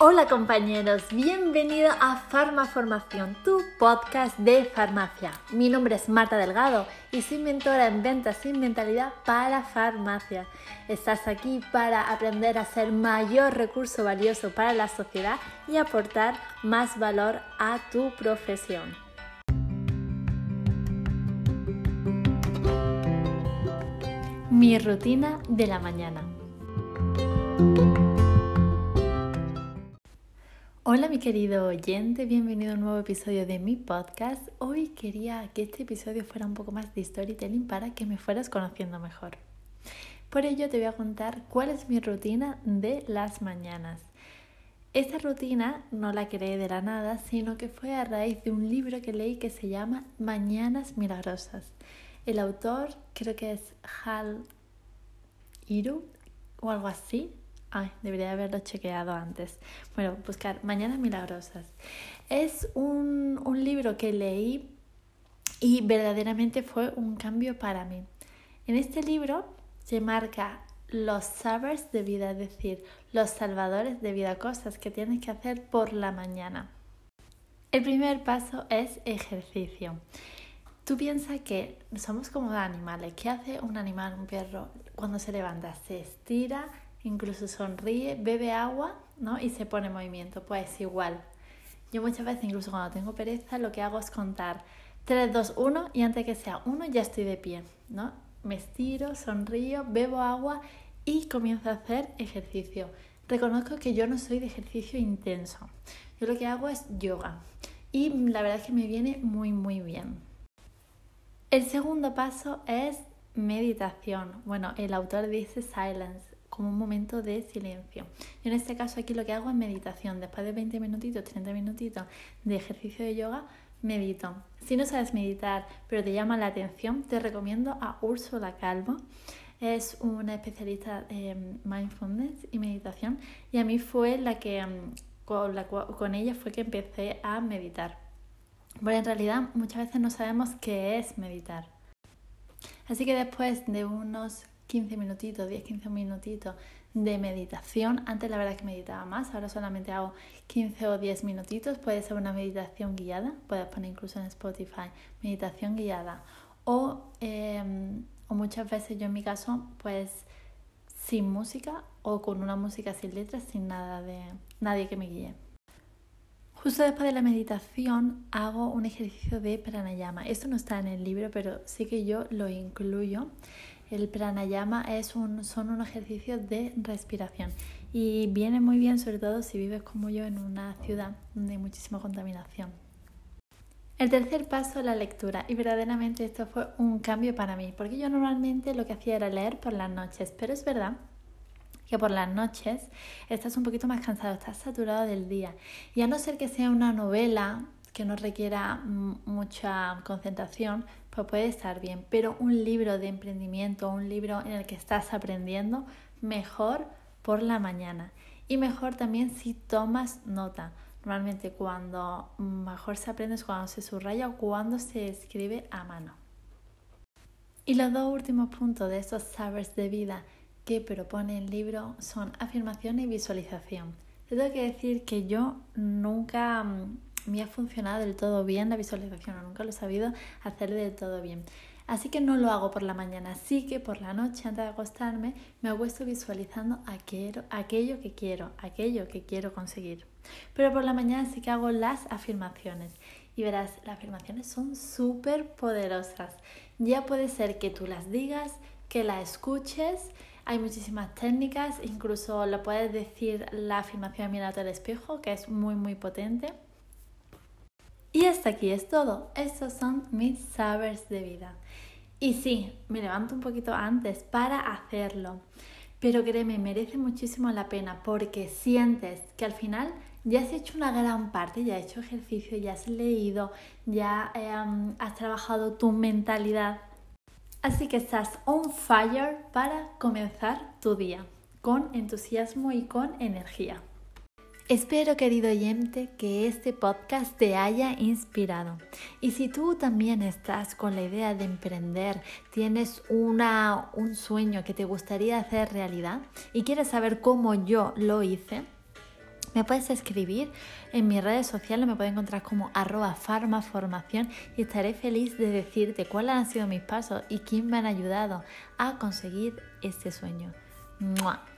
Hola compañeros, bienvenido a Farmaformación, tu podcast de farmacia. Mi nombre es Marta Delgado y soy mentora en ventas y mentalidad para farmacia. Estás aquí para aprender a ser mayor recurso valioso para la sociedad y aportar más valor a tu profesión. Mi rutina de la mañana. Hola mi querido oyente, bienvenido a un nuevo episodio de mi podcast. Hoy quería que este episodio fuera un poco más de storytelling para que me fueras conociendo mejor. Por ello te voy a contar cuál es mi rutina de las mañanas. Esta rutina no la creé de la nada, sino que fue a raíz de un libro que leí que se llama Mañanas Milagrosas. El autor creo que es Hal Iru o algo así, Ay, debería haberlo chequeado antes. Bueno, buscar Mañanas Milagrosas. Es un, un libro que leí y verdaderamente fue un cambio para mí. En este libro se marca los sabers de vida, es decir, los salvadores de vida, cosas que tienes que hacer por la mañana. El primer paso es ejercicio. Tú piensas que somos como animales. ¿Qué hace un animal, un perro, cuando se levanta? Se estira, incluso sonríe, bebe agua ¿no? y se pone en movimiento. Pues igual. Yo muchas veces, incluso cuando tengo pereza, lo que hago es contar 3, 2, 1 y antes que sea 1 ya estoy de pie. ¿no? Me estiro, sonrío, bebo agua y comienzo a hacer ejercicio. Reconozco que yo no soy de ejercicio intenso. Yo lo que hago es yoga y la verdad es que me viene muy muy bien. El segundo paso es meditación. Bueno, el autor dice silence como un momento de silencio. en este caso aquí lo que hago es meditación. Después de 20 minutitos, 30 minutitos de ejercicio de yoga, medito. Si no sabes meditar, pero te llama la atención, te recomiendo a Úrsula Calvo. Es una especialista en mindfulness y meditación y a mí fue la que mm, con, con ella fue que empecé a meditar. Bueno, en realidad muchas veces no sabemos qué es meditar. Así que después de unos 15 minutitos, 10-15 minutitos de meditación. Antes la verdad que meditaba más, ahora solamente hago 15 o 10 minutitos. Puede ser una meditación guiada, puedes poner incluso en Spotify, meditación guiada. O, em, o muchas veces yo en mi caso, pues sin música o con una música sin letras, sin nada de nadie que me guíe. Justo después de la meditación hago un ejercicio de pranayama. Esto no está en el libro, pero sí que yo lo incluyo. El pranayama es un, son unos ejercicios de respiración y viene muy bien sobre todo si vives como yo en una ciudad donde hay muchísima contaminación. El tercer paso, la lectura. Y verdaderamente esto fue un cambio para mí, porque yo normalmente lo que hacía era leer por las noches, pero es verdad que por las noches estás un poquito más cansado, estás saturado del día. Y a no ser que sea una novela que no requiera mucha concentración, pues puede estar bien. Pero un libro de emprendimiento, un libro en el que estás aprendiendo, mejor por la mañana. Y mejor también si tomas nota. Normalmente cuando mejor se aprende es cuando se subraya o cuando se escribe a mano. Y los dos últimos puntos de estos sabers de vida que propone el libro son afirmación y visualización. tengo que decir que yo nunca mm, me ha funcionado del todo bien la visualización, nunca lo he sabido hacer del todo bien. Así que no lo hago por la mañana, sí que por la noche antes de acostarme me acuesto visualizando aquello, aquello que quiero, aquello que quiero conseguir. Pero por la mañana sí que hago las afirmaciones. Y verás, las afirmaciones son súper poderosas. Ya puede ser que tú las digas, que las escuches. Hay muchísimas técnicas, incluso lo puedes decir la afirmación mirando al espejo, que es muy muy potente. Y hasta aquí es todo. Estos son mis sabers de vida. Y sí, me levanto un poquito antes para hacerlo. Pero créeme, merece muchísimo la pena porque sientes que al final ya has hecho una gran parte, ya has hecho ejercicio, ya has leído, ya em, has trabajado tu mentalidad. Así que estás on fire para comenzar tu día con entusiasmo y con energía. Espero, querido oyente, que este podcast te haya inspirado. Y si tú también estás con la idea de emprender, tienes una, un sueño que te gustaría hacer realidad y quieres saber cómo yo lo hice, Me puedes escribir en mis redes sociales, me puedes encontrar como arroba farmaformación y estaré feliz de decirte cuáles han sido mis pasos y quién me han ayudado a conseguir este sueño. ¡Mua!